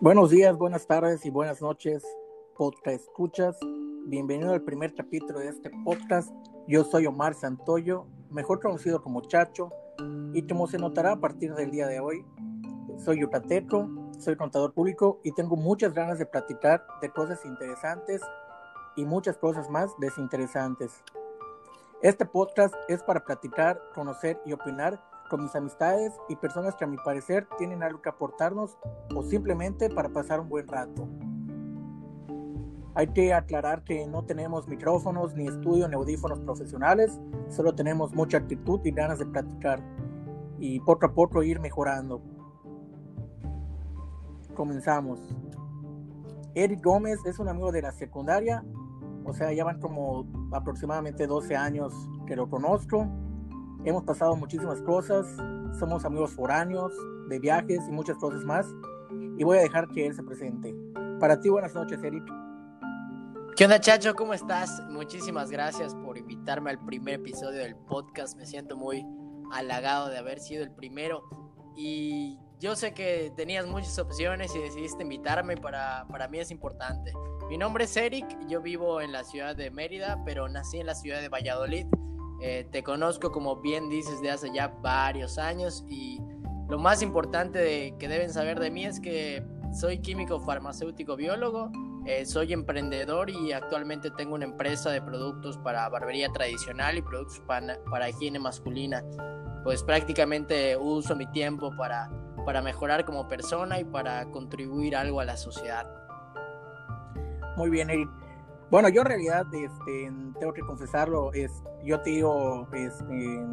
Buenos días, buenas tardes y buenas noches, podcast escuchas. Bienvenido al primer capítulo de este podcast. Yo soy Omar Santoyo, mejor conocido como Chacho, y como se notará a partir del día de hoy, soy yucateco, soy contador público y tengo muchas ganas de platicar de cosas interesantes y muchas cosas más desinteresantes. Este podcast es para platicar, conocer y opinar con mis amistades y personas que a mi parecer tienen algo que aportarnos o simplemente para pasar un buen rato. Hay que aclarar que no tenemos micrófonos ni estudio ni audífonos profesionales, solo tenemos mucha actitud y ganas de platicar y poco a poco ir mejorando. Comenzamos. Eric Gómez es un amigo de la secundaria, o sea, ya van como aproximadamente 12 años que lo conozco Hemos pasado muchísimas cosas, somos amigos foráneos, de viajes y muchas cosas más. Y voy a dejar que él se presente. Para ti, buenas noches, Eric. ¿Qué onda, Chacho? ¿Cómo estás? Muchísimas gracias por invitarme al primer episodio del podcast. Me siento muy halagado de haber sido el primero. Y yo sé que tenías muchas opciones y decidiste invitarme, para, para mí es importante. Mi nombre es Eric, yo vivo en la ciudad de Mérida, pero nací en la ciudad de Valladolid. Eh, te conozco, como bien dices, de hace ya varios años y lo más importante que deben saber de mí es que soy químico farmacéutico biólogo, eh, soy emprendedor y actualmente tengo una empresa de productos para barbería tradicional y productos para, para higiene masculina. Pues prácticamente uso mi tiempo para, para mejorar como persona y para contribuir algo a la sociedad. Muy bien, Eric. Bueno, yo en realidad este, tengo que confesarlo, es, yo te digo este,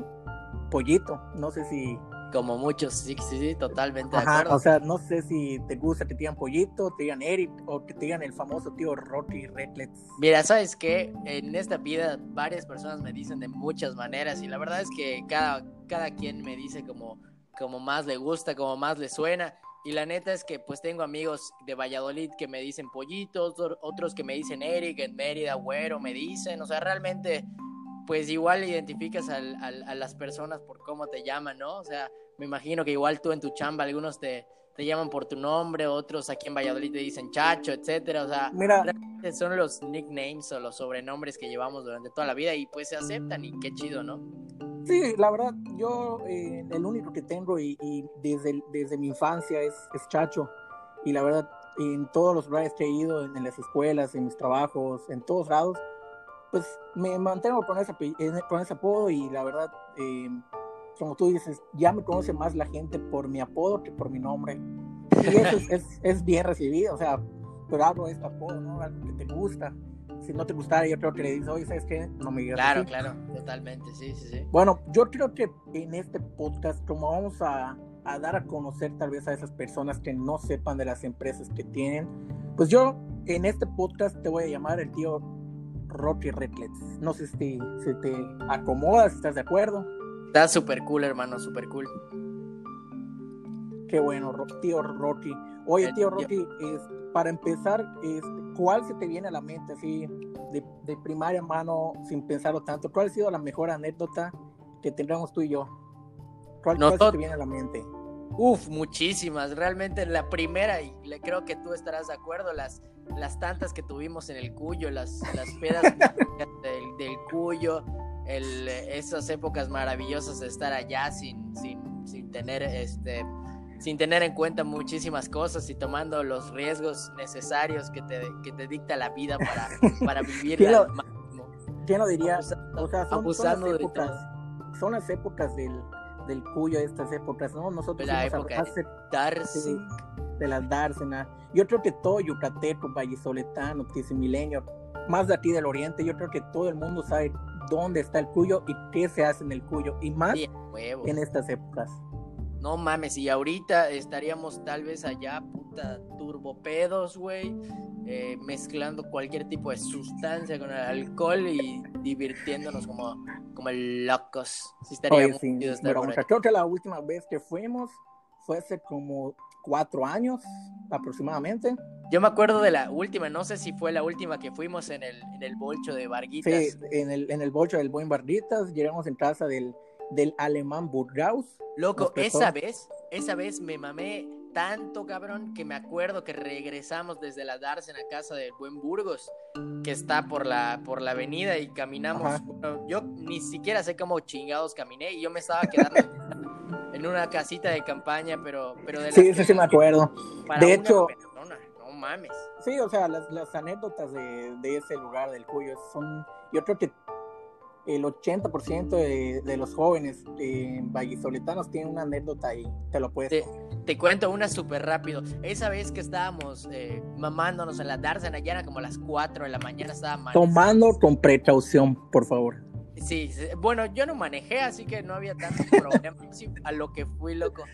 pollito, no sé si... Como muchos, sí, sí, sí, totalmente de acuerdo. O sea, no sé si te gusta que te digan pollito, te digan Eric o que te digan el famoso tío Rocky Redlets. Mira, ¿sabes qué? En esta vida varias personas me dicen de muchas maneras y la verdad es que cada, cada quien me dice como, como más le gusta, como más le suena. Y la neta es que pues tengo amigos de Valladolid que me dicen pollitos, otros que me dicen Eric, en Mérida, güero, me dicen, o sea, realmente pues igual identificas a las personas por cómo te llaman, ¿no? O sea, me imagino que igual tú en tu chamba algunos te, te llaman por tu nombre, otros aquí en Valladolid te dicen chacho, etcétera, o sea, Mira, son los nicknames o los sobrenombres que llevamos durante toda la vida y pues se aceptan y qué chido, ¿no? Sí, la verdad, yo eh, el único que tengo y, desde, desde mi infancia es, es, Chacho. Y la verdad, en todos los lugares que he ido, en, las escuelas, en mis trabajos, en todos lados, pues me mantengo con ese, con ese apodo y la verdad, eh, como tú dices, ya me conoce más la gente por mi apodo que por mi nombre. Y eso es, es, bien recibido, o sea, pero hago este apodo, ¿no? Algo que te gusta si no te gustara, yo creo que le dices, oye, ¿sabes qué? No me digas. Claro, claro, totalmente, sí, sí, sí. Bueno, yo creo que en este podcast, como vamos a, a, dar a conocer tal vez a esas personas que no sepan de las empresas que tienen, pues yo en este podcast te voy a llamar el tío Rocky Redlets. No sé si, si te acomodas, si estás de acuerdo. Está súper cool, hermano, súper cool. Qué bueno, tío Rocky. Oye, tío Rocky, es, para empezar, este, ¿cuál se te viene a la mente así de, de primaria mano sin pensarlo tanto? ¿Cuál ha sido la mejor anécdota que tendremos tú y yo? ¿Cuál, se te viene a la mente? Uf, muchísimas. Realmente la primera, y creo que tú estarás de acuerdo, las, las tantas que tuvimos en el Cuyo, las, las pedas del, del, Cuyo, el, esas épocas maravillosas de estar allá sin, sin, sin tener este sin tener en cuenta muchísimas cosas y tomando los riesgos necesarios que te, que te dicta la vida para, para vivir ¿Quién lo, máximo. ¿Quién lo diría? o sea, son, son, las épocas, son las épocas del, del cuyo, estas épocas, ¿no? Nosotros de la época hace, de, de las dársena. Yo creo que todo yucateco, vallisoletano, tisimileño, más de aquí del oriente, yo creo que todo el mundo sabe dónde está el cuyo y qué se hace en el cuyo, y más en estas épocas. No mames, y ahorita estaríamos tal vez allá, puta, turbopedos, güey, eh, mezclando cualquier tipo de sustancia con el alcohol y divirtiéndonos como, como locos. Sí, estaría muy creo que la última vez que fuimos fue hace como cuatro años aproximadamente. Yo me acuerdo de la última, no sé si fue la última que fuimos en el, en el bolcho de Barguitas. Sí, en el, en el bolcho del buen Barguitas, llegamos en casa del, del alemán Burgaus Loco, esa vez, esa vez me mamé tanto, cabrón, que me acuerdo que regresamos desde la Darsen a casa del buen Burgos, que está por la, por la avenida y caminamos. yo ni siquiera sé cómo chingados caminé y yo me estaba quedando en una casita de campaña, pero, pero de Sí, sí, sí me acuerdo. De hecho, no mames. Sí, o sea, las, las anécdotas de, de, ese lugar del Cuyo son, yo creo que el 80% de, de, los jóvenes eh, vallisoletanos tienen una anécdota y te lo puedes... Te, te cuento una súper rápido. Esa vez que estábamos eh, mamándonos en la Darzana, ya era como las 4 de la mañana, estaba Tomando con precaución, por favor. Sí, bueno, yo no manejé, así que no había tanto problema. a lo que fui, loco.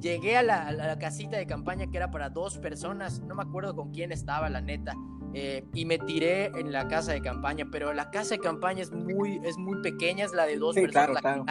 Llegué a la, casita de campaña que era para dos personas, no me acuerdo con quién estaba, la neta, eh, y me tiré en la casa de campaña, pero la casa de campaña es muy, es muy pequeña, es la de dos personas. Claro,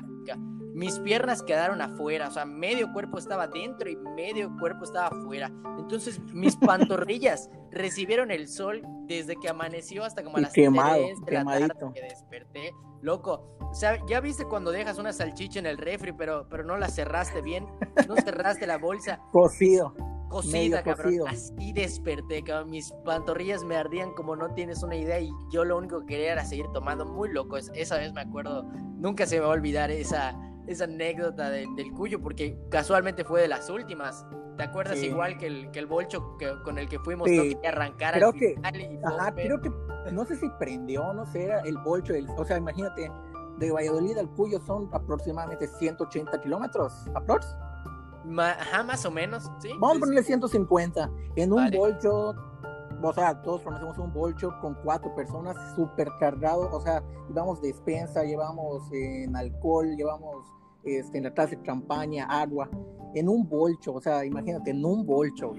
Mis piernas quedaron afuera, o sea, medio cuerpo estaba dentro y medio cuerpo estaba afuera. Entonces, mis pantorrillas recibieron el sol desde que amaneció hasta como a las quemado, 3 de la tarde que desperté. Loco, o sea, ya viste cuando dejas una salchicha en el refri, pero, pero no la cerraste bien, no cerraste la bolsa. Cocido. Cocida, cabrón. Así desperté, cabrón. Mis pantorrillas me ardían como no tienes una idea y yo lo único que quería era seguir tomando. Muy loco. Esa vez me acuerdo, nunca se me va a olvidar esa, esa anécdota del Cuyo porque casualmente fue de las últimas. ¿Te acuerdas igual que el, que el bolcho que, con el que fuimos sí. que arrancar creo que, ajá, creo que, no sé si prendió, no sé, era el bolcho, el, o sea, imagínate, de Valladolid al Cuyo son aproximadamente 180 kilómetros, aprox. ajá, más o menos, sí. Vamos a ponerle 150. En un bolcho, o sea, todos conocemos un bolcho con cuatro personas, súper cargado, o sea, llevamos despensa, llevamos en alcohol, llevamos este, en la clase de campaña, agua en un bolcho, o sea, imagínate, en un bolcho,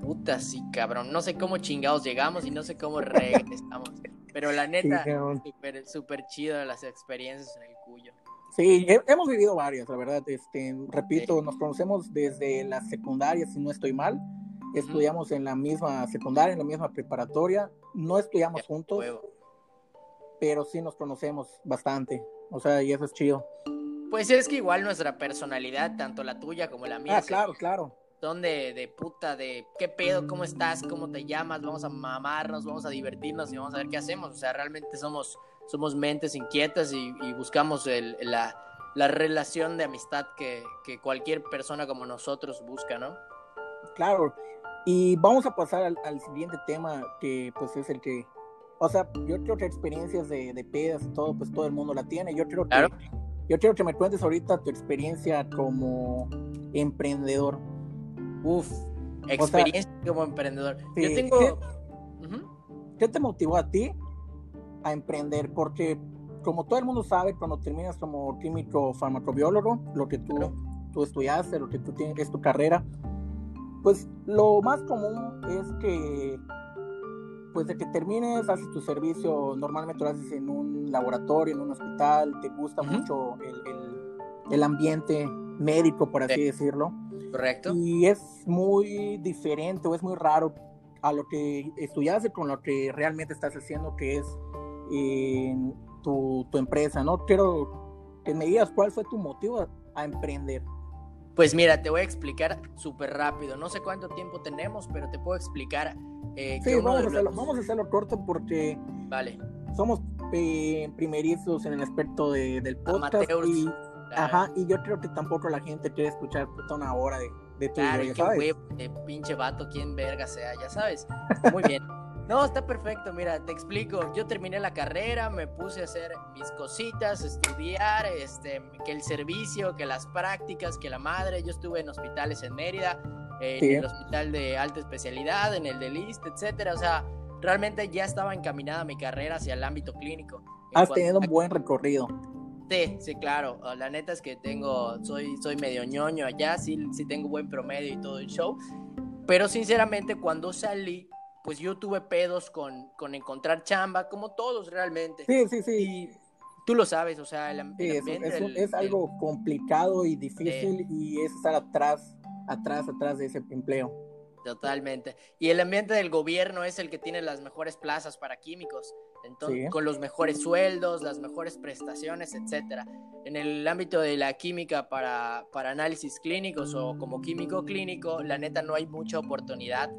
Puta, sí, cabrón. No sé cómo chingados llegamos y no sé cómo regresamos. Pero la neta, súper super chido las experiencias en el Cuyo. Sí, hemos vivido varias, la verdad. Este, repito, nos conocemos desde la secundaria, si no estoy mal. Estudiamos en la misma secundaria, en la misma preparatoria. No estudiamos juntos, pero sí nos conocemos bastante. O sea, y eso es chido. Pues es que igual nuestra personalidad, tanto la tuya como la mía. Ah, claro, claro. Son de, de, puta, de qué pedo, cómo estás, cómo te llamas, vamos a mamarnos, vamos a divertirnos y vamos a ver qué hacemos. O sea, realmente somos, somos mentes inquietas y, buscamos el, la, la, relación de amistad que, que, cualquier persona como nosotros busca, ¿no? Claro. Y vamos a pasar al, siguiente tema, que pues es el que, o sea, yo creo que experiencias de, de pedas y todo, pues todo el mundo la tiene. Yo creo que yo quiero que me cuentes ahorita tu experiencia como emprendedor. Uf, experiencia como emprendedor. Yo tengo... ¿qué, te motivó a ti a emprender? Porque como todo el mundo sabe, cuando terminas como químico farmacobiólogo, lo que tú, tú estudiaste, lo que tú tienes, es tu carrera, pues lo más común es que pues de que termines, haces tu servicio, normalmente lo haces en un laboratorio, en un hospital, te gusta mucho el, el, ambiente médico, por así decirlo. Correcto. Y es muy diferente o es muy raro a lo que estudiaste con lo que realmente estás haciendo, que es tu, tu, empresa, ¿no? Quiero que me digas cuál fue tu motivo a emprender. Pues mira, te voy a explicar súper rápido. No sé cuánto tiempo tenemos, pero te puedo explicar. Eh, sí, vamos, a hacerlo, vamos, a hacerlo, corto porque vale. somos eh, primerizos en el aspecto de, del podcast. Y, Ajá, y yo creo que tampoco la gente quiere escuchar toda una hora de, de tu claro, ¿sabes? pinche vato, quien verga sea, ya sabes. Muy bien. No, está perfecto, mira, te explico. Yo terminé la carrera, me puse a hacer mis cositas, estudiar, este, que el servicio, que las prácticas, que la madre. Yo estuve en hospitales en Mérida, en el hospital de alta especialidad, en el de LIST, etcétera. O sea, realmente ya estaba encaminada mi carrera hacia el ámbito clínico. Has tenido un buen recorrido. Sí, sí, claro. La neta es que tengo, soy, soy medio ñoño allá, sí, sí tengo buen promedio y todo el show. Pero sinceramente, cuando salí, pues yo tuve pedos con, con encontrar chamba, como todos realmente. Sí, sí, sí. Y tú lo sabes, o sea, el, ambiente... es, algo complicado y difícil y es estar atrás, atrás, atrás de ese empleo. Totalmente. Y el ambiente del gobierno es el que tiene las mejores plazas para químicos. Entonces, con los mejores sueldos, las mejores prestaciones, etcétera. En el ámbito de la química para, para análisis clínicos o como químico clínico, la neta no hay mucha oportunidad,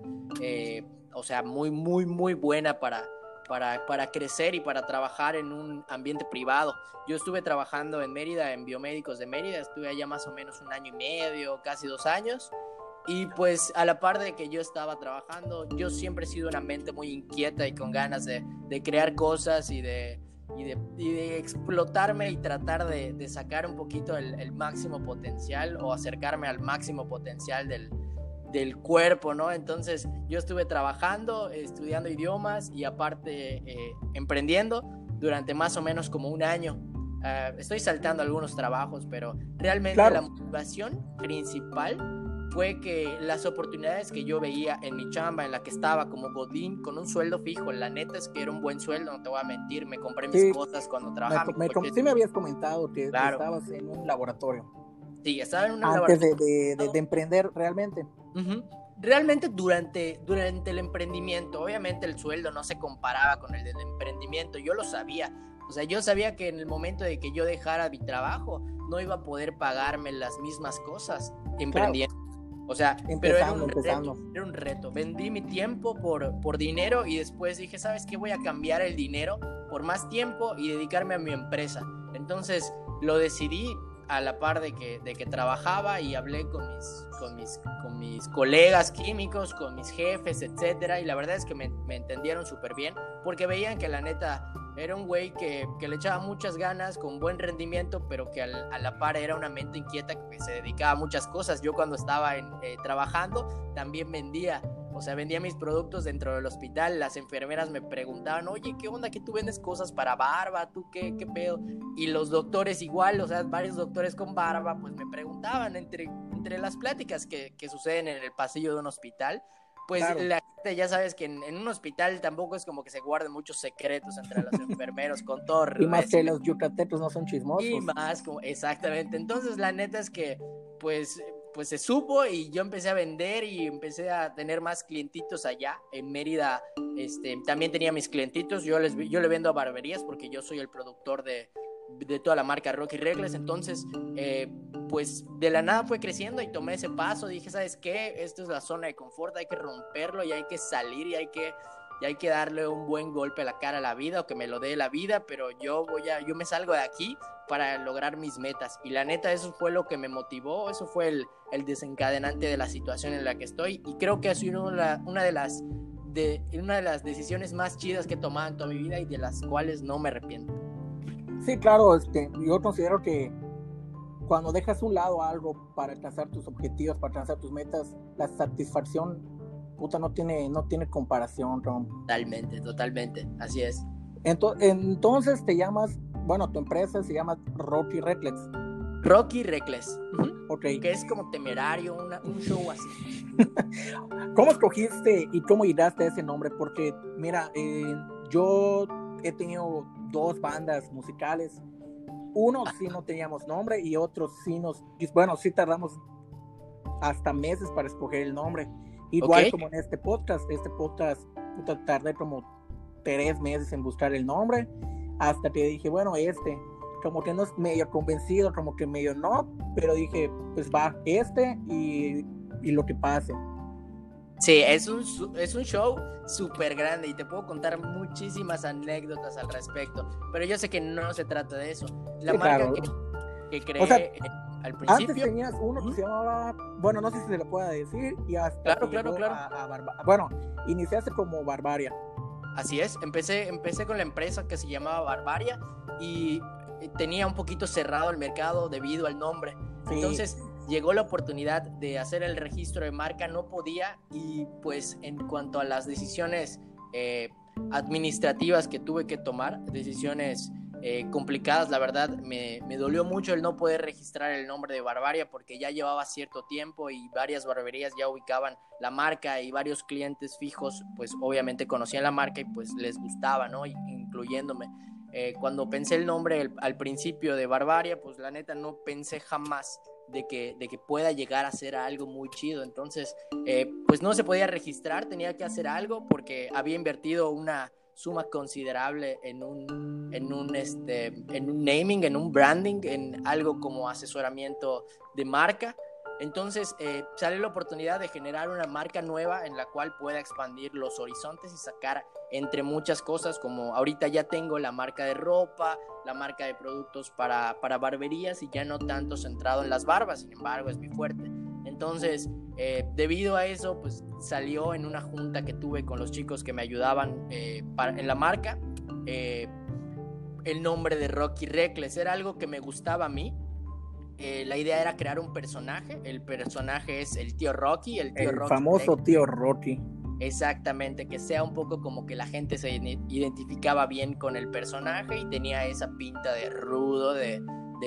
eh, o sea, muy, muy, muy buena para, para, para, crecer y para trabajar en un ambiente privado. Yo estuve trabajando en Mérida, en Biomédicos de Mérida, estuve allá más o menos un año y medio, casi dos años. Y pues a la par de que yo estaba trabajando, yo siempre he sido una mente muy inquieta y con ganas de, de crear cosas y de, y de, y de, explotarme y tratar de, de sacar un poquito el, el, máximo potencial o acercarme al máximo potencial del, del cuerpo, ¿no? Entonces yo estuve trabajando, estudiando idiomas y aparte eh, emprendiendo durante más o menos como un año. Uh, estoy saltando algunos trabajos, pero realmente claro. la motivación principal fue que las oportunidades que yo veía en mi chamba, en la que estaba como Godín, con un sueldo fijo, la neta es que era un buen sueldo, no te voy a mentir, me compré mis sí, cosas cuando trabajaba. Me, me, sí me habías comentado que claro. estabas en un laboratorio. Sí, estaba en un Antes laboratorio. De, de, de, de emprender realmente. Uh -huh. Realmente durante, durante el emprendimiento, obviamente el sueldo no se comparaba con el del emprendimiento, yo lo sabía. O sea, yo sabía que en el momento de que yo dejara mi trabajo, no iba a poder pagarme las mismas cosas emprendiendo. Claro. O sea, empezando, pero era un, reto, era un, reto, Vendí mi tiempo por, por dinero y después dije, ¿sabes qué? Voy a cambiar el dinero por más tiempo y dedicarme a mi empresa. Entonces lo decidí a la par de que, de que trabajaba y hablé con mis, con, mis, con mis colegas químicos, con mis jefes, etcétera. Y la verdad es que me, entendieron súper bien porque veían que la neta era un güey que, que, le echaba muchas ganas, con buen rendimiento, pero que a la par era una mente inquieta que se dedicaba a muchas cosas. Yo cuando estaba en, eh, trabajando también vendía, o sea, vendía mis productos dentro del hospital. Las enfermeras me preguntaban, oye, ¿qué onda? ¿Que tú vendes cosas para barba? ¿Tú qué, qué pedo? Y los doctores igual, o sea, varios doctores con barba, pues me preguntaban entre, entre las pláticas que, que suceden en el pasillo de un hospital pues claro. la gente ya sabes que en, en, un hospital tampoco es como que se guarden muchos secretos entre los enfermeros con todo y más que los yucatecos no son chismosos y más como exactamente entonces la neta es que pues pues se supo y yo empecé a vender y empecé a tener más clientitos allá en Mérida este también tenía mis clientitos yo les yo le vendo a barberías porque yo soy el productor de de toda la marca Rocky Regles. Entonces, eh, pues de la nada fue creciendo y tomé ese paso. Dije, ¿sabes qué? Esto es la zona de confort, hay que romperlo y hay que salir y hay que, y hay que darle un buen golpe a la cara a la vida o que me lo dé la vida, pero yo voy a, yo me salgo de aquí para lograr mis metas. Y la neta, eso fue lo que me motivó, eso fue el, el desencadenante de la situación en la que estoy. Y creo que ha sido una, una de las de una de las decisiones más chidas que he tomado en toda mi vida y de las cuales no me arrepiento. Sí, claro, este, yo considero que cuando dejas un lado algo para alcanzar tus objetivos, para alcanzar tus metas, la satisfacción, puta, no tiene, no tiene comparación, Ron. Totalmente, totalmente, así es. Entonces, entonces te llamas, bueno, tu empresa se llama Rocky Reckless. Rocky Reckless. Uh -huh. Ok. Que es como temerario, una, un show así. ¿Cómo escogiste y cómo llegaste a ese nombre? Porque, mira, eh, yo he tenido dos bandas musicales. Uno sí no teníamos nombre y otros sí nos, bueno, sí tardamos hasta meses para escoger el nombre. Igual okay. como en este podcast, este podcast puta, tardé como tres meses en buscar el nombre hasta que dije, bueno, este, como que no es medio convencido, como que medio no, pero dije, pues va, este y, y lo que pase. Sí, es un, es un show súper grande y te puedo contar muchísimas anécdotas al respecto, pero yo sé que no se trata de eso. La sí, marca claro. que, que, creé O sea, eh, al principio... Antes tenías uno que se llamaba, bueno, no sé si se le pueda decir, y hasta Claro, claro, claro. A, a Barba- bueno, iniciaste como Barbaria. Así es, empecé, empecé con la empresa que se llamaba Barbaria y eh, tenía un poquito cerrado el mercado debido al nombre. Sí. Entonces llegó la oportunidad de hacer el registro de marca, no podía y pues en cuanto a las decisiones eh, administrativas que tuve que tomar, decisiones eh, complicadas, la verdad me, me, dolió mucho el no poder registrar el nombre de Barbaria porque ya llevaba cierto tiempo y varias barberías ya ubicaban la marca y varios clientes fijos pues obviamente conocían la marca y pues les gustaba, ¿no? Incluyéndome. Eh, cuando pensé el nombre al principio de Barbaria, pues la neta no pensé jamás de que, de que pueda llegar a ser algo muy chido. Entonces, eh, pues no se podía registrar, tenía que hacer algo porque había invertido una suma considerable en un, en un, este, en un naming, en un branding, en algo como asesoramiento de marca. Entonces eh, sale la oportunidad de generar una marca nueva en la cual pueda expandir los horizontes y sacar entre muchas cosas, como ahorita ya tengo la marca de ropa, la marca de productos para, para barberías y ya no tanto centrado en las barbas, sin embargo es mi fuerte. Entonces, eh, debido a eso, pues salió en una junta que tuve con los chicos que me ayudaban eh, en la marca el nombre de Rocky Reckless. Era algo que me gustaba a mí, eh, la idea era crear un personaje. El personaje es el tío Rocky, el tío famoso tío Rocky. Exactamente, que sea un poco como que la gente se identificaba bien con el personaje y tenía esa pinta de rudo, de,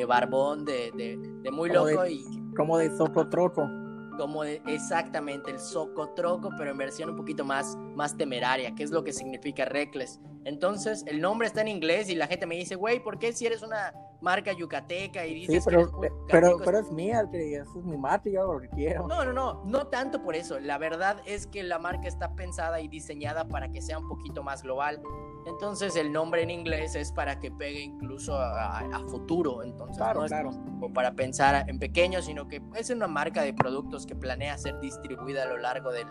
barbón, de, muy loco y como de socotroco como exactamente el socotroco, pero en versión un poquito más, más temeraria, que es lo que significa Reckless. Entonces, el nombre está en inglés y la gente me dice, güey, ¿por qué si eres una marca yucateca y dices sí, pero, pero, pero, es mía, es mi marca, yo lo quiero. No, no, no, no tanto por eso. La verdad es que la marca está pensada y diseñada para que sea un poquito más global. Entonces el nombre en inglés es para que pegue incluso a, futuro. Entonces no es como para pensar en pequeño, sino que es una marca de productos que planea ser distribuida a lo largo del,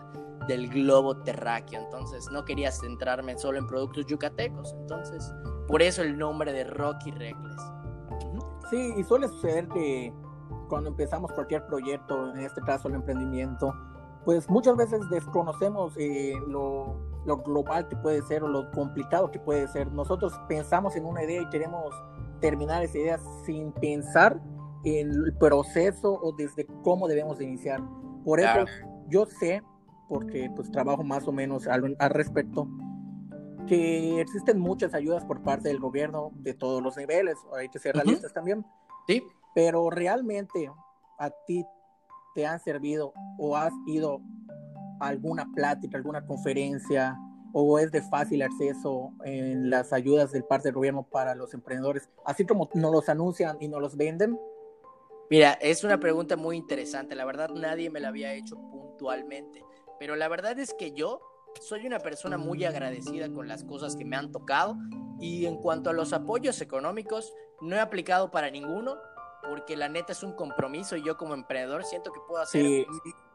del globo terráqueo. Entonces no quería centrarme solo en productos yucatecos. Entonces por eso el nombre de Rocky Reckless. Sí, y suele suceder que cuando empezamos cualquier proyecto, en este caso el emprendimiento, pues muchas veces desconocemos eh, lo, lo, global que puede ser o lo complicado que puede ser. Nosotros pensamos en una idea y queremos terminar esa idea sin pensar en el proceso o desde cómo debemos iniciar. Por eso yo sé, porque pues trabajo más o menos al, al respecto, que existen muchas ayudas por parte del gobierno de todos los niveles, hay que ser realistas también. Sí. Pero realmente a ti te han servido o has ido a alguna plática, alguna conferencia o es de fácil acceso en las ayudas del parte del gobierno para los emprendedores, así como nos los anuncian y nos los venden? Mira, es una pregunta muy interesante. La verdad, nadie me la había hecho puntualmente. Pero la verdad es que yo soy una persona muy agradecida con las cosas que me han tocado y en cuanto a los apoyos económicos, no he aplicado para ninguno porque la neta es un compromiso y yo como emprendedor siento que puedo hacer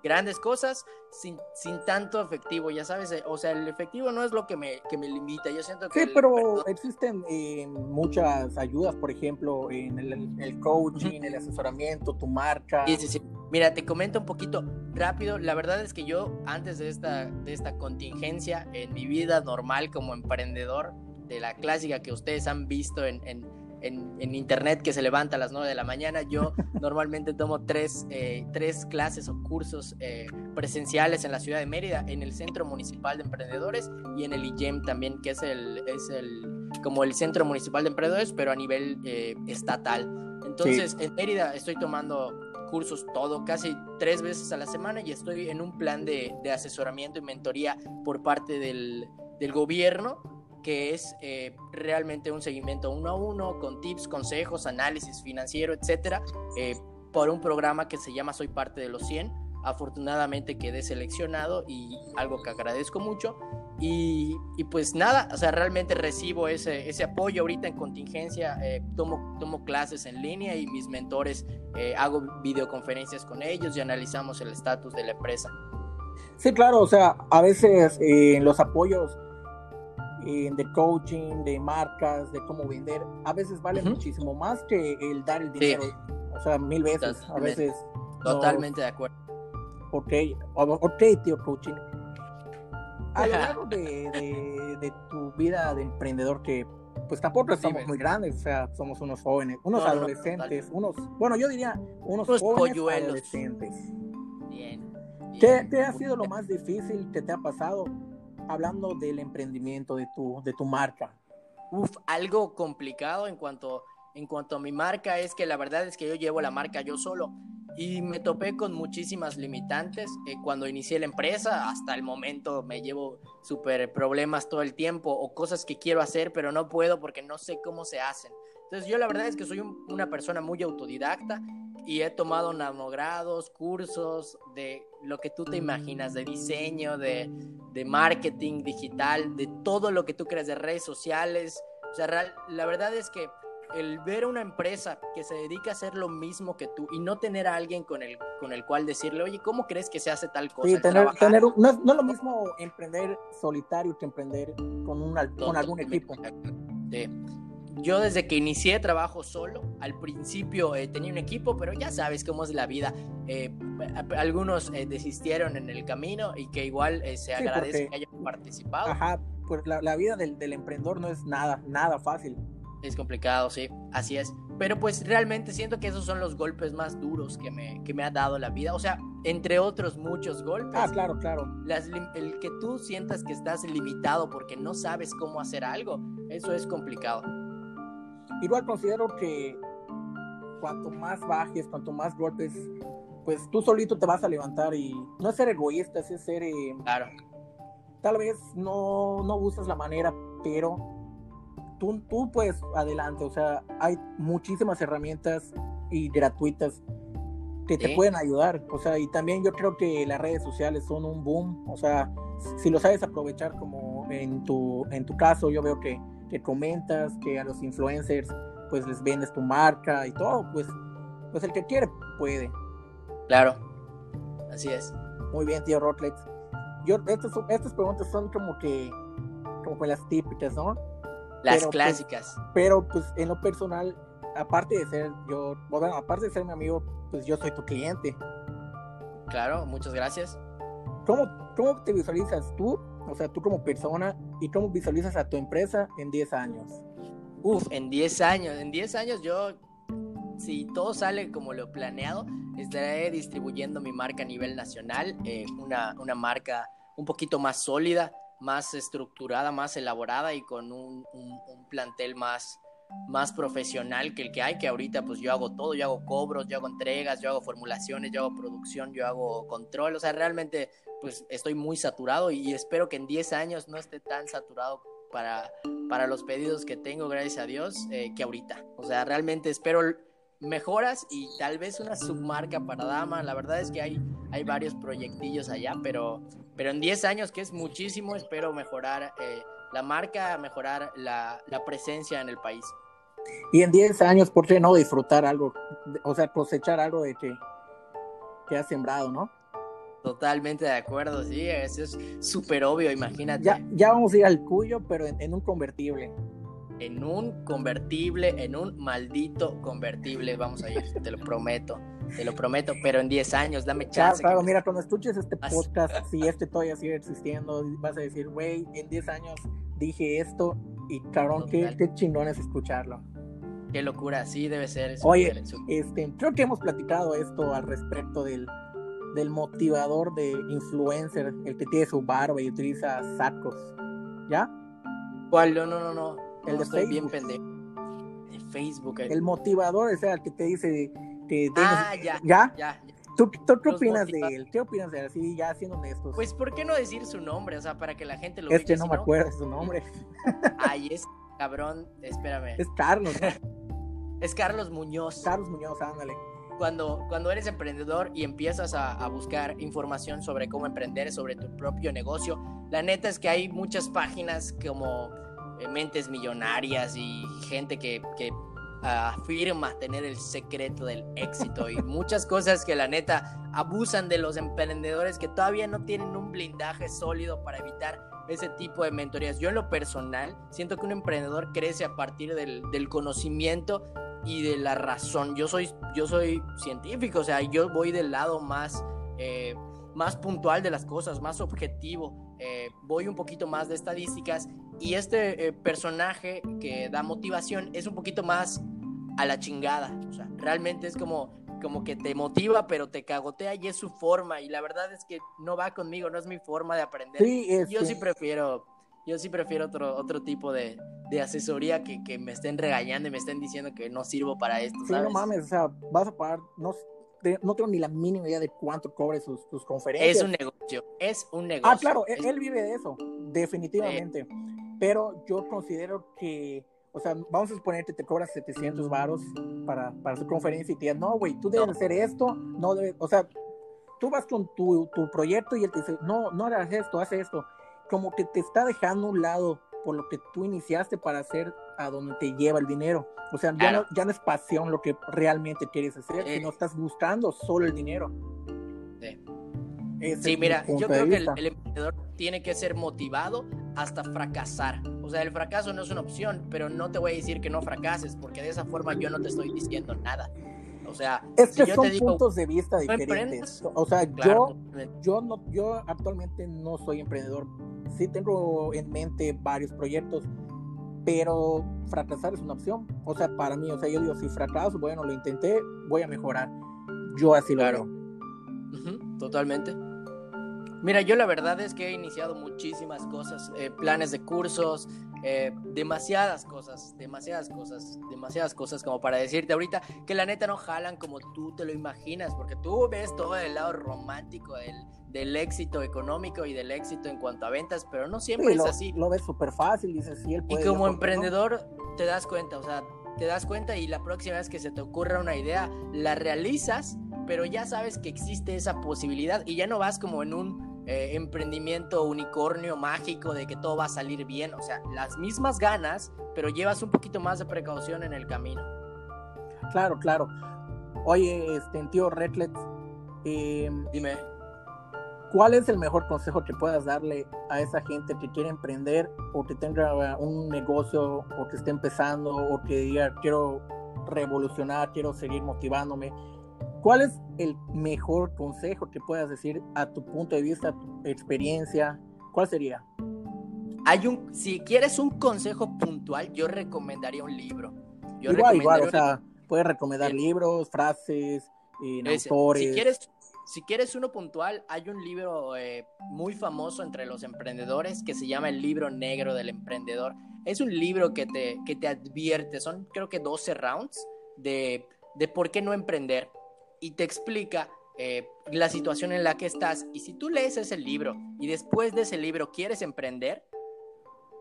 grandes cosas sin, sin tanto efectivo, ya sabes, eh, o sea, el efectivo no es lo que me, que me limita, yo siento que... Sí, pero existen eh, muchas ayudas, por ejemplo, en el, coaching, el asesoramiento, tu marca. Sí, sí, sí. Mira, te comento un poquito rápido. La verdad es que yo, antes de esta, de esta contingencia, en mi vida normal como emprendedor, de la clásica que ustedes han visto en, en, internet que se levanta a las 9 de la mañana, yo normalmente tomo tres, eh, tres clases o cursos eh, presenciales en la ciudad de Mérida, en el Centro Municipal de Emprendedores y en el IGEM también, que es el, es el como el Centro Municipal de Emprendedores, pero a nivel eh, estatal. Entonces, en Mérida estoy tomando cursos todo, casi tres veces a la semana y estoy en un plan de, asesoramiento y mentoría por parte del, gobierno que es eh, realmente un seguimiento uno a uno con tips, consejos, análisis financiero, etcétera, eh, por un programa que se llama Soy parte de los 100. Afortunadamente quedé seleccionado y algo que agradezco mucho. Y, pues nada, o sea, realmente recibo ese, ese apoyo ahorita en contingencia, eh, tomo, tomo clases en línea y mis mentores, eh, hago videoconferencias con ellos y analizamos el estatus de la empresa. Sí, claro, o sea, a veces eh, los apoyos de coaching, de marcas, de cómo vender, a veces valen muchísimo más que el dar el dinero, o sea, mil veces, a veces. Totalmente de acuerdo. Ok, ok, tío coaching a lo largo de, tu vida de emprendedor que pues tampoco somos muy grandes, o sea, somos unos jóvenes, unos adolescentes, unos, bueno, yo diría unos, jóvenes adolescentes. Bien. ¿Qué, ha sido lo más difícil que te ha pasado hablando del emprendimiento de tu, de tu marca? Uf, algo complicado en cuanto, en cuanto a mi marca es que la verdad es que yo llevo la marca yo solo y me topé con muchísimas limitantes. Eh, cuando inicié la empresa, hasta el momento me llevo súper problemas todo el tiempo o cosas que quiero hacer, pero no puedo porque no sé cómo se hacen. Entonces yo la verdad es que soy una persona muy autodidacta y he tomado nanogrados, cursos de lo que tú te imaginas, de diseño, de, de marketing digital, de todo lo que tú creas, de redes sociales. O sea, la verdad es que el ver una empresa que se dedica a hacer lo mismo que tú y no tener a alguien con el, con el cual decirle, oye, ¿cómo crees que se hace tal cosa? Sí, tener, tener no, es, lo mismo emprender solitario que emprender con, un, con algún equipo. Sí. Yo desde que inicié trabajo solo, al principio eh, tenía un equipo, pero ya sabes cómo es la vida. Eh, algunos eh, desistieron en el camino y que igual se agradece que hayan participado. Ajá, pues la, la vida del, del emprendedor no es nada, nada fácil. Es complicado, sí, así es. Pero pues realmente siento que esos son los golpes más duros que me, que me ha dado la vida. O sea, entre otros muchos golpes. Ah, claro, claro. el que tú sientas que estás limitado porque no sabes cómo hacer algo, eso es complicado. Igual considero que cuanto más bajes, cuanto más golpes, pues tú solito te vas a levantar y no es ser egoísta, es ser... Eh, claro. Tal vez no, no usas la manera, pero tú, tú puedes adelante, o sea, hay muchísimas herramientas y gratuitas que te pueden ayudar, o sea, y también yo creo que las redes sociales son un boom, o sea, si lo sabes aprovechar como en tu, en tu caso, yo veo que, que comentas, que a los influencers pues les vendes tu marca y todo, pues, pues el que quiere puede. Claro, así es. Muy bien, tío Rotlex. Yo, estas, estas preguntas son como que, como que las típicas, ¿no? Las pues, clásicas. pero pues en lo personal, aparte de ser yo, bueno, aparte de ser mi amigo, pues yo soy tu cliente. Claro, muchas gracias. ¿Cómo, cómo te visualizas tú, o sea, tú como persona, y cómo visualizas a tu empresa en 10 años? Uf, en 10 años, en 10 años yo, si todo sale como lo planeado, estaré distribuyendo mi marca a nivel nacional, eh, una, una marca un poquito más sólida, más estructurada, más elaborada y con un, plantel más, más profesional que el que hay, que ahorita pues yo hago todo, yo hago cobros, yo hago entregas, yo hago formulaciones, yo hago producción, yo hago control, o sea, realmente pues estoy muy saturado y espero que en 10 años no esté tan saturado para, para los pedidos que tengo, gracias a Dios, eh, que ahorita. O sea, realmente espero mejoras y tal vez una submarca para Dama. La verdad es que hay, hay varios proyectillos allá, pero, pero en 10 años, que es muchísimo, espero mejorar eh, la marca, mejorar la, la, presencia en el país. Y en 10 años, ¿por qué no disfrutar algo? O sea, cosechar algo de que, que has sembrado, ¿no? Totalmente de acuerdo, sí, eso es súper obvio, imagínate. Ya, ya vamos a ir al cuyo, pero en un convertible en un convertible, en un maldito convertible vamos a ir, te lo prometo, te lo prometo, pero en 10 años, dame chance. Claro, mira, cuando escuches este podcast, si este todavía sigue existiendo, vas a decir, güey, en 10 años dije esto y cabrón, qué, qué, chingón es escucharlo. Qué locura, sí debe ser. Oye, este, creo que hemos platicado esto al respecto del, del motivador de influencer, el que tiene su barba y utiliza sacos, ¿ya? ¿Cuál? No, no, no, no. El de Facebook. bien pendejo. De Facebook. El motivador, o sea, el que te dice que Ah, ya. ¿Ya? Ya. ¿Tú, tú qué opinas de él? ¿Qué opinas de él? Así, ya siendo honestos. Pues, ¿por qué no decir su nombre? O sea, para que la gente lo Es que no me acuerdo de su nombre. Ay, es cabrón, espérame. Es Carlos. es Carlos Muñoz. Carlos Muñoz, ándale. Cuando, cuando eres emprendedor y empiezas a, a, buscar información sobre cómo emprender, sobre tu propio negocio, la neta es que hay muchas páginas como eh, mentes millonarias y gente que, que afirma tener el secreto del éxito y muchas cosas que la neta abusan de los emprendedores que todavía no tienen un blindaje sólido para evitar ese tipo de mentorías. Yo en lo personal siento que un emprendedor crece a partir del, conocimiento y de la razón. Yo soy, yo soy científico, o sea, yo voy del lado más, eh, más puntual de las cosas, más objetivo. Eh, voy un poquito más de estadísticas y este eh, personaje que da motivación es un poquito más a la chingada. O sea, realmente es como, como que te motiva, pero te cagotea y es su forma. Y la verdad es que no va conmigo, no es mi forma de aprender. Yo sí prefiero, yo sí prefiero otro, otro tipo de, de asesoría que, que, me estén regañando y me estén diciendo que no sirvo para esto. Sí, no mames, o sea, vas a pagar, no, no tengo ni la mínima idea de cuánto cobre sus, sus conferencias. Es un negocio, es un negocio. Ah, claro, él, vive de eso, definitivamente. Pero yo considero que, o sea, vamos a suponer que te cobras 700 varos para, para su conferencia y te no, güey, tú debes hacer esto, no debes, o sea, tú vas con tu, tu proyecto y él te dice, no, no hagas esto, haz esto. como que te está dejando a un lado por lo que tú iniciaste para hacer a donde te lleva el dinero. O sea, ya, no, ya no es pasión lo que realmente quieres hacer, sino estás buscando solo el dinero. Sí, mira, yo creo que el, emprendedor tiene que ser motivado hasta fracasar. O sea, el fracaso no es una opción, pero no te voy a decir que no fracases, porque de esa forma yo no te estoy diciendo nada. O sea, es que son puntos de vista diferentes. O sea, yo, yo, no, yo actualmente no soy emprendedor. Sí tengo en mente varios proyectos, pero fracasar es una opción. O sea, para mí, o sea, yo digo, si fracaso, bueno, lo intenté, voy a mejorar. Yo así lo veo. totalmente. Mira, yo la verdad es que he iniciado muchísimas cosas, eh, planes de cursos, eh, demasiadas cosas, demasiadas cosas, demasiadas cosas como para decirte ahorita que la neta no jalan como tú te lo imaginas, porque tú ves todo el lado romántico del, del éxito económico y del éxito en cuanto a ventas, pero no siempre es así. Lo ves súper fácil, dices, sí, él puede, Y como emprendedor te das cuenta, o sea, te das cuenta y la próxima vez que se te ocurra una idea, la realizas, pero ya sabes que existe esa posibilidad y ya no vas como en un eh, emprendimiento unicornio mágico de que todo va a salir bien. O sea, las mismas ganas, pero llevas un poquito más de precaución en el camino. Claro, claro. Oye, este, tío Redlet, em, dime. ¿Cuál es el mejor consejo que puedas darle a esa gente que quiere emprender o que tenga un negocio o que esté empezando o que diga quiero revolucionar, quiero seguir motivándome? ¿Cuál es el mejor consejo que puedas decir a tu punto de vista, a tu experiencia? ¿Cuál sería? Hay un, si quieres un consejo puntual, yo recomendaría un libro. Yo igual, igual, o sea, puedes recomendar libros, frases, eh, autores. Si quieres, si quieres uno puntual, hay un libro eh, muy famoso entre los emprendedores que se llama El libro negro del emprendedor. Es un libro que te, que te advierte, son creo que 12 rounds de, de por qué no emprender y te explica eh, la situación en la que estás. Y si tú lees ese libro y después de ese libro quieres emprender,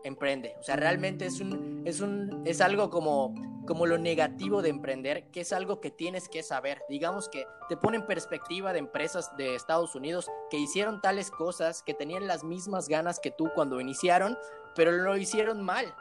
emprende. O sea, realmente es un, es un, es algo como, como lo negativo de emprender, que es algo que tienes que saber. Digamos que te pone en perspectiva de empresas de Estados Unidos que hicieron tales cosas, que tenían las mismas ganas que tú cuando iniciaron, pero lo hicieron mal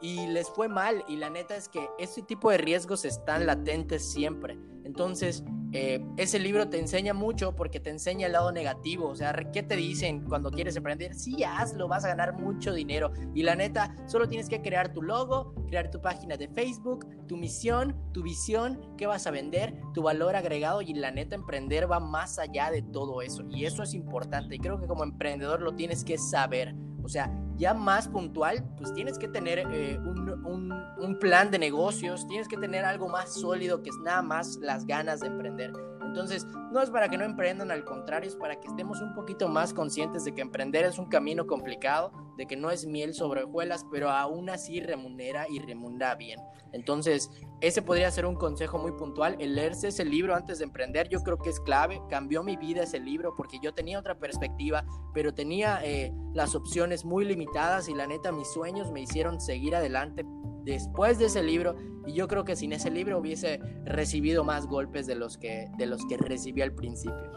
y les fue mal y la neta es que ese tipo de riesgos están latentes siempre. Entonces, eh, ese libro te enseña mucho porque te enseña el lado negativo. O sea, ¿qué te dicen cuando quieres emprender? Sí, hazlo, vas a ganar mucho dinero. Y la neta, solo tienes que crear tu logo, crear tu página de Facebook, tu misión, tu visión, qué vas a vender, tu valor agregado. Y la neta, emprender va más allá de todo eso. Y eso es importante. Y creo que como emprendedor lo tienes que saber. O sea, ya más puntual, pues tienes que tener eh, un, un, plan de negocios, tienes que tener algo más sólido que es nada más las ganas de emprender. Entonces, no es para que no emprendan, al contrario, es para que estemos un poquito más conscientes de que emprender es un camino complicado, de que no es miel sobre hojuelas, pero aún así remunera y remunera bien. Entonces, ese podría ser un consejo muy puntual. El leerse ese libro antes de emprender, yo creo que es clave. Cambió mi vida ese libro porque yo tenía otra perspectiva, pero tenía eh, las opciones muy limitadas y la neta, mis sueños me hicieron seguir adelante después de ese libro y yo creo que sin ese libro hubiese recibido más golpes de los que de los que recibí al principio.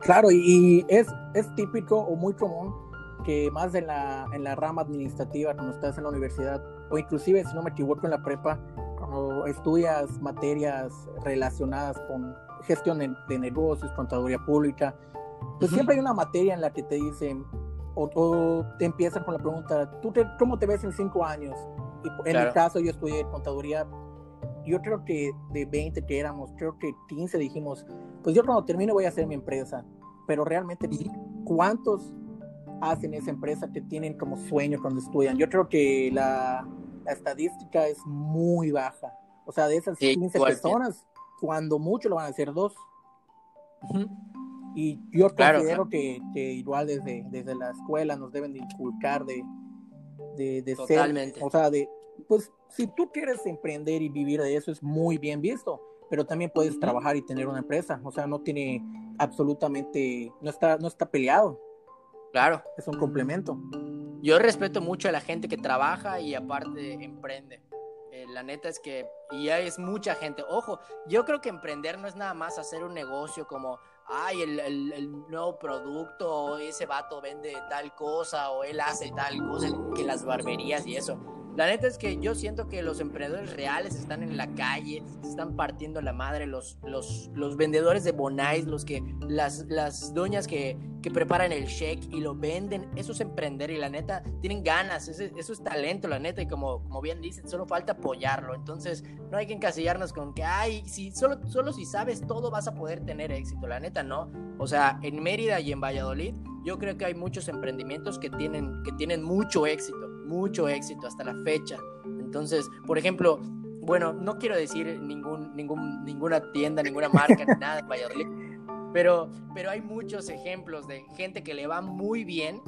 Claro, y es, es típico o muy común que más en la, en la rama administrativa cuando estás en la universidad o inclusive si no me equivoco en la prepa cuando estudias materias relacionadas con gestión de, negocios, contaduría pública, pues siempre hay una materia en la que te dicen o, te empiezan con la pregunta, ¿tú cómo te ves en cinco años? en mi caso yo estudié contaduría, yo creo que de 20 que éramos, creo que 15 dijimos, pues yo cuando termine voy a hacer mi empresa, pero realmente ¿cuántos hacen esa empresa que tienen como sueño cuando estudian? Yo creo que la, estadística es muy baja. O sea, de esas 15 personas, cuando mucho lo van a hacer dos. Y yo considero Que, que, igual desde, desde la escuela nos deben de inculcar de, de, de Totalmente. o sea, de, pues si tú quieres emprender y vivir de eso es muy bien visto, pero también puedes trabajar y tener una empresa, o sea, no tiene absolutamente, no está, no está peleado. Claro. Es un complemento. Yo respeto mucho a la gente que trabaja y aparte emprende. Eh, la neta es que y ya es mucha gente. Ojo, yo creo que emprender no es nada más hacer un negocio como ay, el, el, nuevo producto, ese vato vende tal cosa, o él hace tal cosa, que las barberías y eso. La neta es que yo siento que los emprendedores reales están en la calle, están partiendo la madre, los, los, los vendedores de Bonais, los que, las, las doñas que, que preparan el shake y lo venden, eso es emprender y la neta tienen ganas, eso, eso es talento, la neta, y como, como bien dicen, solo falta apoyarlo. Entonces, no hay que encasillarnos con que, ay, si, solo, solo si sabes todo vas a poder tener éxito, la neta, no. O sea, en Mérida y en Valladolid, yo creo que hay muchos emprendimientos que tienen, que tienen mucho éxito mucho éxito hasta la fecha. Entonces, por ejemplo, bueno, no quiero decir ningún, ningún, ninguna tienda, ninguna marca, ni nada en Valladolid, pero, pero hay muchos ejemplos de gente que le va muy bien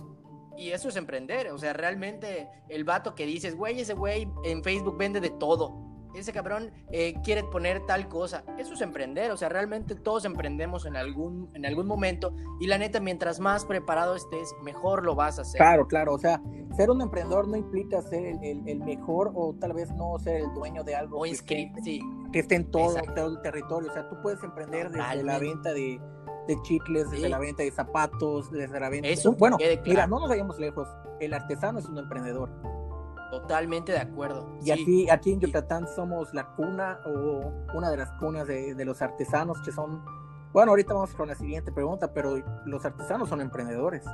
y eso es emprender. O sea, realmente el vato que dices, güey, ese güey en Facebook vende de todo ese cabrón eh, quiere poner tal cosa. Eso es emprender, o sea, realmente todos emprendemos en algún, en algún momento y la neta, mientras más preparado estés, mejor lo vas a hacer. Claro, claro, o sea, ser un emprendedor no implica ser el, mejor o tal vez no ser el dueño de algo que, esté, sí. que esté en todo, el territorio, o sea, tú puedes emprender desde la venta de, chicles, desde la venta de zapatos, desde la venta... Eso bueno, mira, no nos vayamos lejos, el artesano es un emprendedor. Totalmente de acuerdo. Y aquí, aquí en Yucatán somos la cuna o una de las cunas de, los artesanos que son, bueno, ahorita vamos con la siguiente pregunta, pero los artesanos son emprendedores.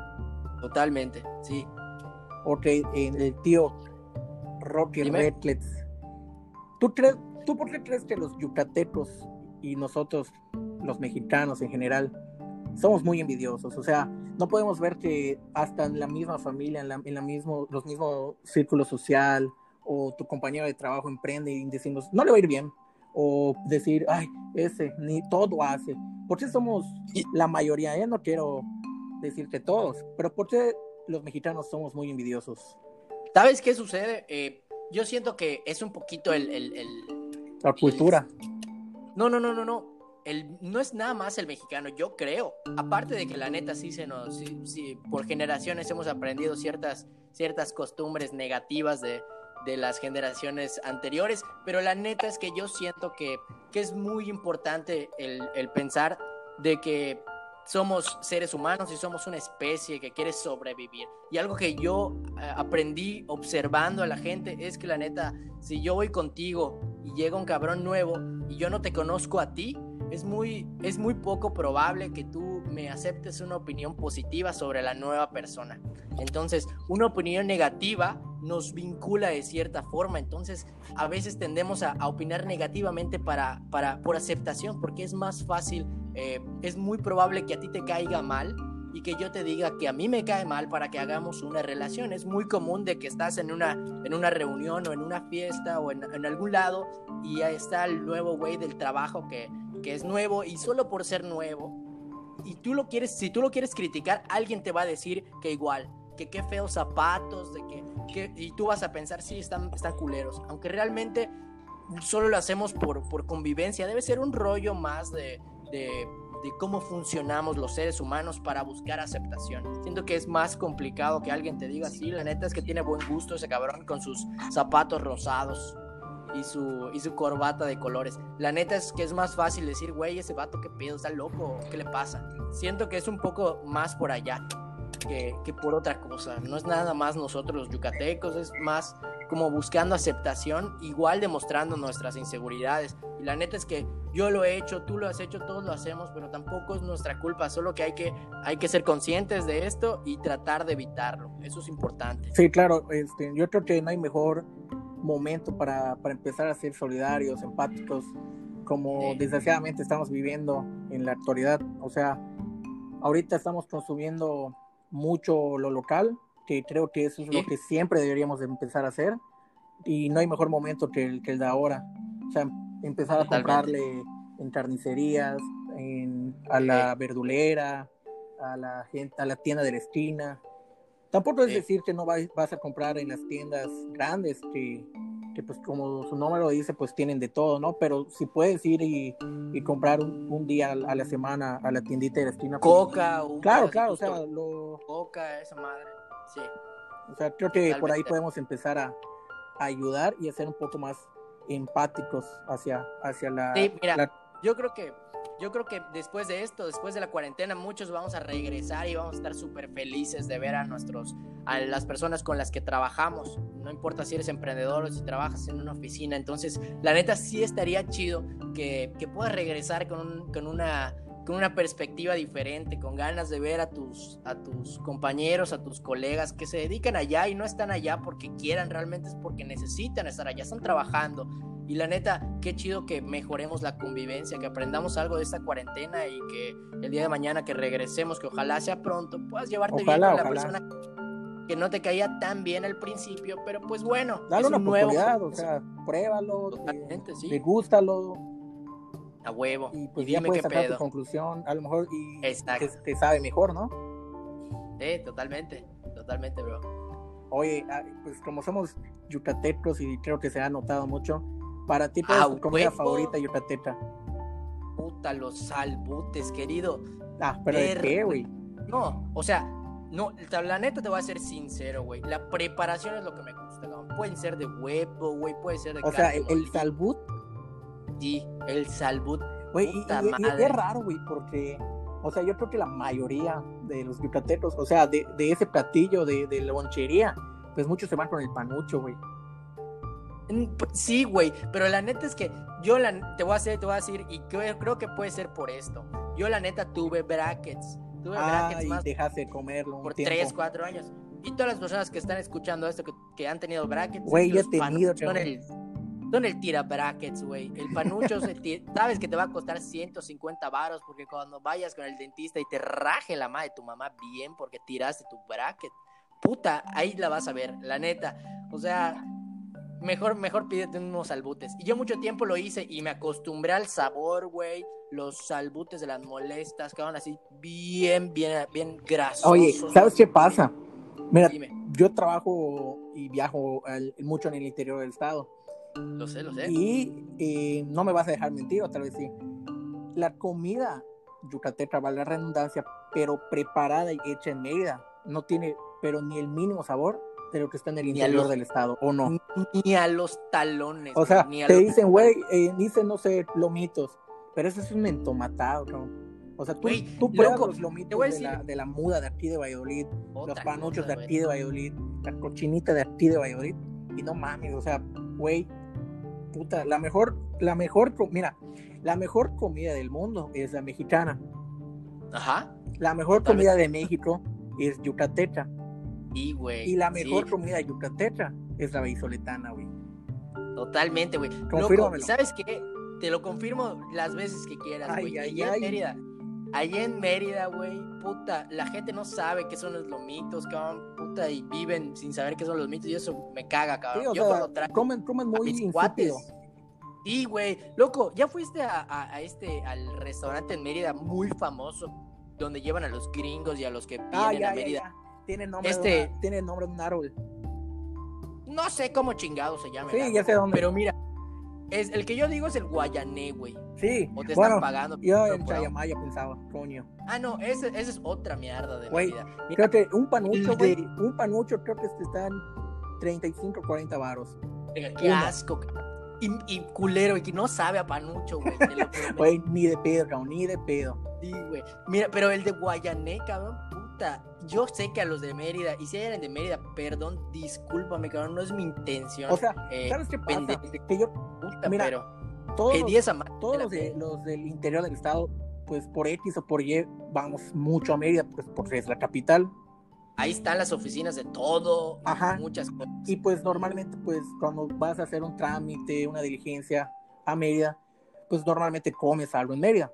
Totalmente, sí. Ok, el tío Rocky Redlets. ¿Tú, crees, ¿Tú por qué crees que los yucatecos y nosotros, los mexicanos en general, somos muy envidiosos? O sea, no podemos ver que hasta en la misma familia, en, la, en la mismo, los mismos círculos social o tu compañero de trabajo emprende y decimos, no le va a ir bien. O decir, ay, ese, ni todo hace. ¿Por qué somos la mayoría? Ya no quiero decir que todos, pero ¿por qué los mexicanos somos muy envidiosos? ¿Sabes qué sucede? Eh, yo siento que es un poquito el... el, la cultura. No, no, no, no, no no es nada más el mexicano, yo creo. Aparte de que la neta sí se nos, sí, por generaciones hemos aprendido ciertas, ciertas costumbres negativas de, de, las generaciones anteriores, pero la neta es que yo siento que, que es muy importante el, el pensar de que somos seres humanos y somos una especie que quiere sobrevivir. Y algo que yo eh, aprendí observando a la gente es que la neta, si yo voy contigo y llega un cabrón nuevo y yo no te conozco a ti, es muy, es muy poco probable que tú me aceptes una opinión positiva sobre la nueva persona. Entonces, una opinión negativa nos vincula de cierta forma. Entonces, a veces tendemos a, opinar negativamente para, para, por aceptación, porque es más fácil, eh, es muy probable que a ti te caiga mal y que yo te diga que a mí me cae mal para que hagamos una relación. Es muy común de que estás en una, en una reunión o en una fiesta o en, en algún lado y ahí está el nuevo güey del trabajo que que es nuevo y solo por ser nuevo, y tú lo quieres, si tú lo quieres criticar, alguien te va a decir que igual, que qué feos zapatos, de que, y tú vas a pensar, sí, están, están culeros, aunque realmente solo lo hacemos por, por convivencia, debe ser un rollo más de, de, de cómo funcionamos los seres humanos para buscar aceptación. Siento que es más complicado que alguien te diga, sí, la neta es que tiene buen gusto ese cabrón con sus zapatos rosados y su, y su corbata de colores. La neta es que es más fácil decir, güey, ese vato, ¿qué pedo? ¿Está loco? ¿Qué le pasa? Siento que es un poco más por allá que, que por otra cosa. No es nada más nosotros los yucatecos, es más como buscando aceptación, igual demostrando nuestras inseguridades. Y la neta es que yo lo he hecho, tú lo has hecho, todos lo hacemos, pero tampoco es nuestra culpa, solo que hay que, hay que ser conscientes de esto y tratar de evitarlo. Eso es importante. Sí, claro, este, yo creo que no hay mejor momento para, para empezar a ser solidarios, empáticos, como desgraciadamente estamos viviendo en la actualidad. O sea, ahorita estamos consumiendo mucho lo local, que creo que eso es lo que siempre deberíamos de empezar a hacer, y no hay mejor momento que el, que el de ahora. O sea, empezar a comprarle en carnicerías, en, a la verdulera, a la gente, a la tienda de la esquina, Tampoco es decir que no vas a comprar en las tiendas grandes que, que, pues como su nombre lo dice, pues tienen de todo, ¿no? Pero si puedes ir y, y comprar un, día a la semana a la tiendita de la esquina. Pues, Coca, un Claro, claro, o sea, lo... Coca, esa madre, sí. O sea, creo que por ahí podemos empezar a, ayudar y a ser un poco más empáticos hacia, hacia la... Sí, mira, yo creo que yo creo que después de esto, después de la cuarentena, muchos vamos a regresar y vamos a estar súper felices de ver a nuestros, a las personas con las que trabajamos. No importa si eres emprendedor o si trabajas en una oficina. Entonces, la neta sí estaría chido que, que puedas regresar con, con una con una perspectiva diferente, con ganas de ver a tus, a tus compañeros, a tus colegas que se dedican allá y no están allá porque quieran, realmente es porque necesitan estar allá, están trabajando. Y la neta, qué chido que mejoremos la convivencia, que aprendamos algo de esta cuarentena y que el día de mañana que regresemos, que ojalá sea pronto, puedas llevarte bien con la persona que no te caía tan bien al principio, pero pues bueno, dale una oportunidad, o sea, pruébalo, Totalmente, sí. degústalo, a huevo. Y pues ya puedes sacar tu conclusión, a lo mejor, y te, sabe mejor, ¿no? Sí, totalmente, totalmente, bro. Oye, ah, pues como somos yucatecos y creo que se ha notado mucho, para ti, ¿cuál es tu comida favorita yucateca? Puta, los salbutes, querido. Ah, pero ¿de qué, güey? No, o sea, no, la neta te voy a ser sincero, güey. La preparación es lo que me gusta, ¿no? Pueden ser de huevo, güey, puede ser de O sea, el salbut Sí, el salbut. Güey, y, es raro, güey, porque, o sea, yo creo que la mayoría de los yucatecos, o sea, de, ese platillo de, de la bonchería, pues muchos se van con el panucho, güey. Sí, güey, pero la neta es que yo la, te voy a hacer, te voy a decir, y creo, creo que puede ser por esto. Yo la neta tuve brackets. Tuve brackets más. dejaste de comerlo. por 3, 4 años. Y todas las personas que están escuchando esto, que, han tenido brackets. Güey, yo he tenido. Son el, son el tira brackets, güey. El panucho, sabes que te va a costar 150 varos porque cuando vayas con el dentista y te raje la madre de tu mamá bien porque tiraste tu bracket, puta, ahí la vas a ver, la neta. O sea, mejor, mejor pídete unos salbutes. Y yo mucho tiempo lo hice y me acostumbré al sabor, güey. Los salbutes de las molestas quedaban así bien, bien, bien grasosos. Oye, ¿sabes qué pasa? Mira, yo trabajo y viajo mucho en el interior del estado. Lo sé, lo sé. Y no me vas a dejar mentir, otra vez sí. La comida yucateca, vale la redundancia, pero preparada y hecha en Mérida, no tiene, pero ni el mínimo sabor de lo que está en el interior del estado, ¿o no? Ni a los talones. O sea, te dicen, güey, eh, dicen, no sé, lomitos, pero eso es un entomatado, ¿no? O sea, tú, tú pruebas los lomitos de la, de la, muda de aquí de Valladolid, los panuchos de aquí de Valladolid, la cochinita de aquí de Valladolid, y no mames, o sea, güey, puta, la mejor, la mejor, mira, la mejor comida del mundo es la mexicana. Ajá. La mejor comida de México es yucateca. Y, güey. Y la mejor comida yucateca es la beisoletana, güey. Totalmente, güey. ¿Sabes qué? Te lo confirmo las veces que quieras, güey. Allá en Mérida. Allá en Mérida, güey, puta, la gente no sabe qué son los lomitos, cabrón, puta, y viven sin saber qué son los mitos, y eso me caga, cabrón. Yo comen, comen muy. Sí, güey. Loco, ¿ya fuiste a, este, al restaurante en Mérida muy famoso, donde llevan a los gringos y a los que ah, vienen a Mérida? Tiene nombre, este... tiene nombre de un árbol. No sé cómo chingado se llama. Sí, ya sé dónde. Pero mira, es, el que yo digo es el Guayané, güey. Sí. O te están pagando. Yo en Chayamaya pensaba, coño. Ah, no, esa es otra mierda de güey, vida. Creo que un panucho, güey, un panucho creo que están 35, 40 varos. Qué asco, y, y, culero, y que no sabe a panucho, güey. Güey, ni de pedo, cabrón, ni de pedo. Sí, güey. Mira, pero el de Guayané, cabrón, puta. Yo sé que a los de Mérida, y si hay de Mérida, perdón, discúlpame, cabrón, no es mi intención. O sea, eh, ¿sabes qué pasa? Que yo, puta, mira, pero todos, todos los, de, los del interior del estado, pues por X o por Y, vamos mucho a Mérida, pues porque es la capital ahí están las oficinas de todo, Ajá. muchas cosas. Y pues normalmente, pues cuando vas a hacer un trámite, una diligencia a Mérida, pues normalmente comes algo en Mérida.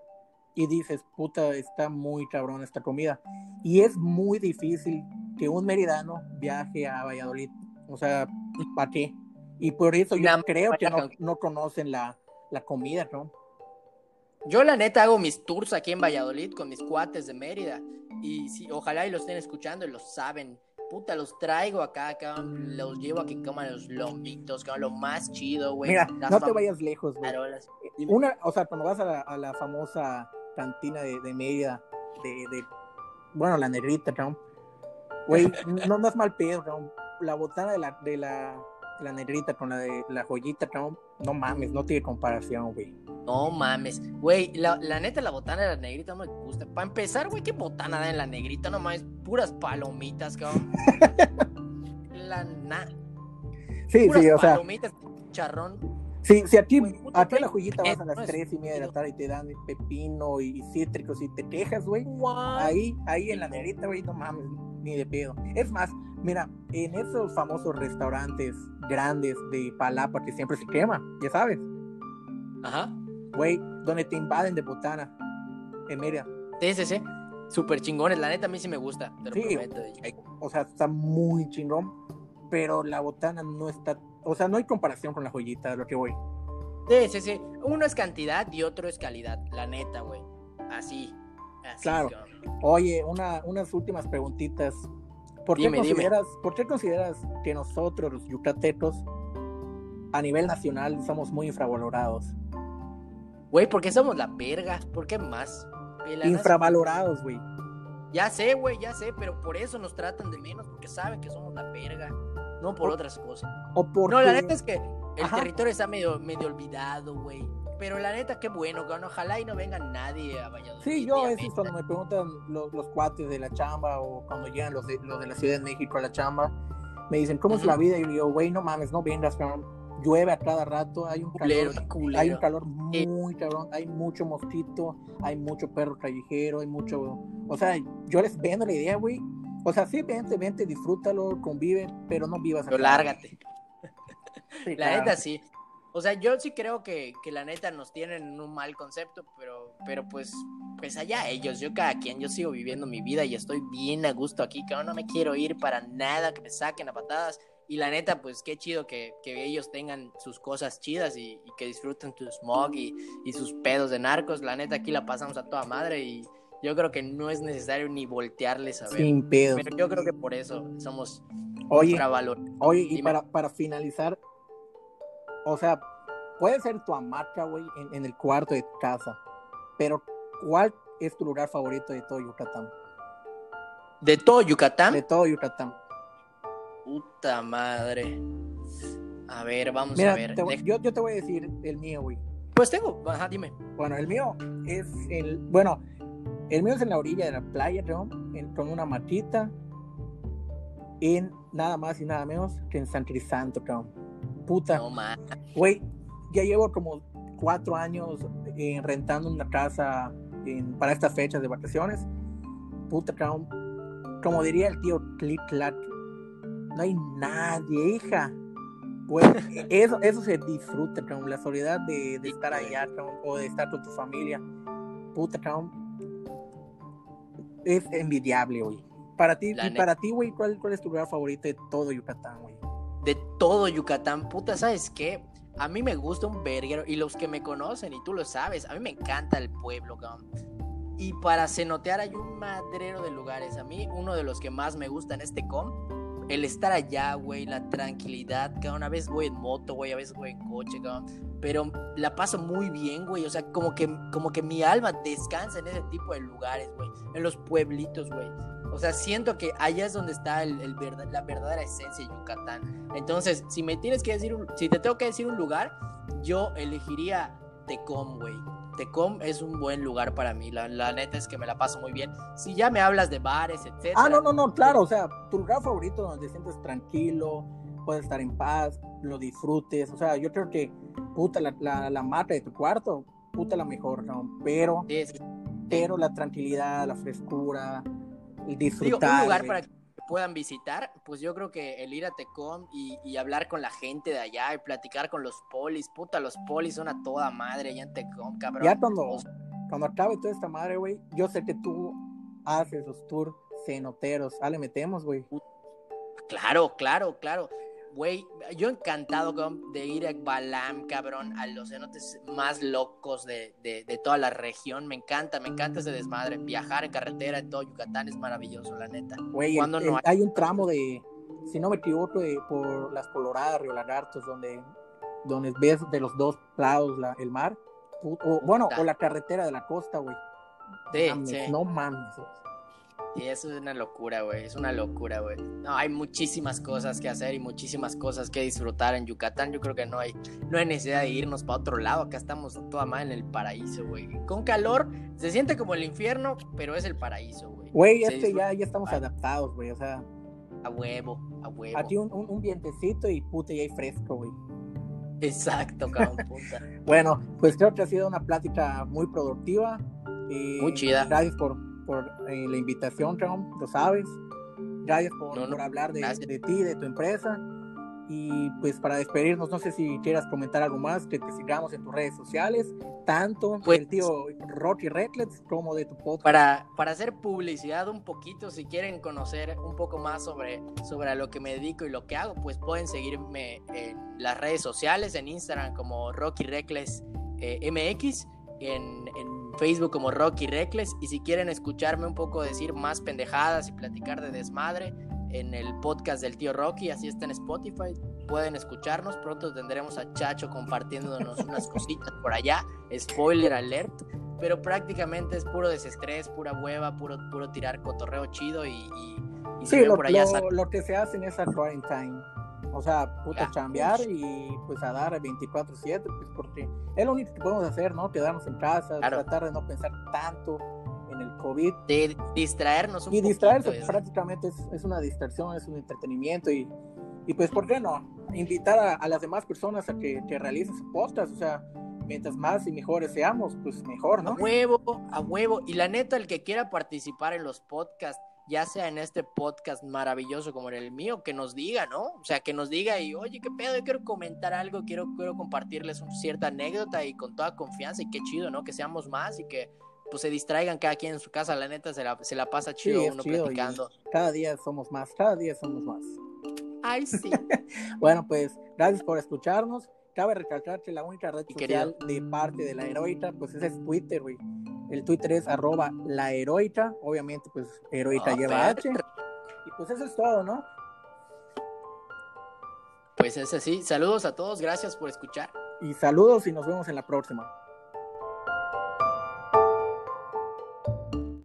Y dices, puta, está muy cabrón esta comida. Y es muy difícil que un meridano viaje a Valladolid. O sea, ¿para qué? Y por eso yo creo que no, no conocen la, la comida, ¿no? Yo la neta hago mis tours aquí en Valladolid con mis cuates de Mérida. Y sí, ojalá y lo estén escuchando y lo saben. Puta, los traigo acá, los llevo a que coman los lomitos, que lo más chido, güey. Mira, no te vayas lejos, güey. Una, o sea, cuando vas a la, famosa cantina de, de Mérida, de, bueno, la negrita, ¿no? Güey, no, no es mal pedo, La botana de la, de la, la negrita con la de la joyita, no, no mames, no tiene comparación, güey. No mames, güey, la, la, neta la botana de la negrita no me gusta. Para empezar, güey, ¿qué botana da en la negrita? No mames, puras palomitas, cabrón. la na... Sí, puras sí, o sea, palomitas, charrón. Sí, Güey, puta, aquí a la güey, joyita vas a las tres y media de la tarde y te dan pepino y cítricos y te quejas, güey. Ahí, ahí en la negrita, güey, no mames, ni de pedo. Es más, mira, en esos famosos restaurantes grandes de palapa que siempre se quema, ya sabes, Ajá. güey, donde te invaden de botana. En Mérida. Sí, sí, sí. Súper chingones, la neta a mí sí me gusta. Te lo Sí. prometo. O sea, está muy chingón, pero la botana no está, o sea, no hay comparación con la joyita, de lo que voy. Sí, sí, sí. Uno es cantidad y otro es calidad, la neta, güey. Así. Así, Claro. Oye, una, unas últimas preguntitas. ¿Por qué, dime. consideras, ¿Por qué consideras que nosotros, los yucatecos, a nivel nacional, somos muy infravalorados? Güey, ¿por qué somos la verga? ¿Por qué más? Pelanas. Infravalorados, güey. Ya sé, güey, ya sé, pero por eso nos tratan de menos, porque saben que somos la verga. No por O- otras cosas. O porque... No, la neta es que el Ajá. territorio está medio, medio olvidado, güey. Pero la neta, qué bueno, cabrón. Ojalá y no venga nadie a Valladolid. Sí, yo veces Mérida. cuando me preguntan los, los cuates de la chamba o cuando llegan los de, los de la Ciudad de México a la chamba, me dicen, ¿cómo es Ujú. la vida? Y yo digo, güey, no mames, no vengas, cabrón. Llueve a cada rato, hay un Culero, calor, culero. hay un calor muy cabrón, hay mucho mosquito, hay mucho perro callejero, hay mucho... O sea, yo les vendo la idea, güey. O sea, sí, vente, vente, disfrútalo, convive, pero no vivas Pero lárgate. Sí, La claro. neta sí. O sea, yo sí creo que, que la neta nos tienen en un mal concepto, pero, pero pues, pues allá ellos, yo cada quien, yo sigo viviendo mi vida y estoy bien a gusto aquí, cabrón, no me quiero ir para nada, que me saquen a patadas. Y la neta, pues qué chido que, que ellos tengan sus cosas chidas y, y que disfruten su smog y, y sus pedos de narcos. La neta, aquí la pasamos a toda madre y yo creo que no es necesario ni voltearles a ver. Sin pedo. Pero yo creo que por eso somos Oye, infravalorados. Oye, y Dime. para, para finalizar, o sea, puede ser tu hamaca, güey, en, en el cuarto de casa, pero ¿cuál es tu lugar favorito de todo Yucatán? De todo Yucatán. De todo Yucatán. Puta madre. A ver, vamos Mira, a ver. te yo, yo te voy a decir el mío, güey. Pues tengo, ajá, dime. Bueno, el mío es el, bueno, el mío es en la orilla de la playa, ¿no? En- con una matita, en nada más y nada menos que en San Crisanto, cabrón. Puta. No. Güey, ya llevo como cuatro años eh, rentando una casa en- para estas fechas de vacaciones. Puta, cabrón. Como diría el tío Click Clack, no hay nadie, hija. Güey, eso, eso se disfruta. La soledad de, de estar allá, o de estar con tu familia. Puta, cabrón. Es envidiable, güey. Para ti, y para ti, güey, ¿cuál, ¿cuál es tu lugar favorito de todo Yucatán, güey? De todo Yucatán, puta, ¿sabes qué? A mí me gusta un verguero. Y los que me conocen, y tú lo sabes, a mí me encanta el pueblo, cabrón. Y para cenotear hay un madrero de lugares. A mí, uno de los que más me gusta en este com, el estar allá, güey, la tranquilidad, cabrón. A veces voy en moto, güey, a veces voy en coche, cabrón. Pero la paso muy bien, güey. O sea, como que, como que mi alma descansa en ese tipo de lugares, güey. En los pueblitos, güey. O sea, siento que allá es donde está el, el verda- la verdadera esencia de Yucatán. Entonces, si me tienes que decir, si te tengo que decir un lugar, yo elegiría Tecom, güey. Tecom es un buen lugar para mí. La, la neta es que me la paso muy bien. Si ya me hablas de bares, etcétera. Ah, no, no, no, claro, o sea, tu lugar favorito donde te sientes tranquilo, puedes estar en paz, lo disfrutes, o sea, yo creo que, puta, la, la, la mata de tu cuarto, puta, la mejor, ¿no? Pero, Sí, sí. pero la tranquilidad, la frescura, el Digo, disfrutar. un lugar para que puedan visitar, pues yo creo que el ir a Tecom y, y hablar con la gente de allá y platicar con los polis, puta, los polis son a toda madre allá en Tecom, cabrón. Ya cuando, cuando acabe toda esta madre, güey, yo sé que tú haces los tours cenoteros, ah, le metemos, güey. Claro, claro, claro. Güey, yo encantado de ir a Balam, cabrón, a los cenotes más locos de, de, de toda la región. Me encanta, me encanta ese desmadre. Viajar en carretera en todo Yucatán es maravilloso, la neta. Güey, el- ¿Cuándo no el- hay un tramo de, si no me equivoco, de, por las Coloradas, Río Lagartos, donde, donde ves de los dos lados la- el mar. O, bueno, Puta. o la carretera de la costa, güey. Sí, Mames, sí. No mames. Y eso es una locura, güey. Es una locura, güey. No, hay muchísimas cosas que hacer y muchísimas cosas que disfrutar en Yucatán. Yo creo que no hay, no hay necesidad de irnos para otro lado. Acá estamos toda mal en el paraíso, güey. Con calor, se siente como el infierno, pero es el paraíso, güey. Güey, es que ya, ya estamos adaptados, güey. O sea. A huevo, a huevo. A ti un, un, un vientecito y puta, y hay fresco, güey. Exacto, cabrón, puta. bueno, pues creo que ha sido una plática muy productiva. Y Muy chida. Gracias por, por eh, la invitación, Ram, lo sabes. Gracias por, No, no, por hablar de, de ti, de tu empresa. Y pues para despedirnos, no sé si quieras comentar algo más, que te sigamos en tus redes sociales, tanto Pues- del tío Rocky Recklets como de tu podcast. Para, para hacer publicidad un poquito, si quieren conocer un poco más sobre, sobre a lo que me dedico y lo que hago, pues pueden seguirme en las redes sociales, en Instagram como Rocky Reckless eh, MX, en, en Facebook como Rocky Reckless, y si quieren escucharme un poco decir más pendejadas y platicar de desmadre en el podcast del tío Rocky, así está en Spotify, pueden escucharnos, pronto tendremos a Chacho compartiéndonos unas cositas por allá, spoiler alert, pero prácticamente es puro desestrés, pura hueva, puro, puro tirar cotorreo chido y, y, y Sí, lo, por allá lo que se hace en esa quarantine. O sea, puta, Ya. chambear y pues a dar 24-7, pues porque es lo único que podemos hacer, ¿no? Quedarnos en casa, Claro. tratar de no pensar tanto en el COVID. de distraernos un Y distraerse poquito, pues, prácticamente es, es una distracción, es un entretenimiento y, y pues, ¿por qué no? Invitar a, a las demás personas a que, que realicen su podcast, o sea, mientras más y mejores seamos, pues mejor, A ¿no? huevo, a huevo. Y la neta, el que quiera participar en los podcasts, ya sea en este podcast maravilloso como en el mío, que nos diga, ¿no? O sea, que nos diga y, oye, qué pedo, yo quiero comentar algo, quiero, quiero compartirles una cierta anécdota y con toda confianza y qué chido, ¿no? Que seamos más y que pues se distraigan cada quien en su casa, la neta se la, se la pasa chido uno chido platicando. Cada día somos más, cada día somos más. Ay, sí. Bueno, pues gracias por escucharnos. Cabe recalcar que la única red social de parte de la heroica, pues ese es Twitter, güey. El Twitter es arroba la heroica. Obviamente, pues heroica Ah, lleva. H. Y pues eso es todo, ¿no? Pues es así. Saludos a todos, gracias por escuchar. Y saludos y nos vemos en la próxima.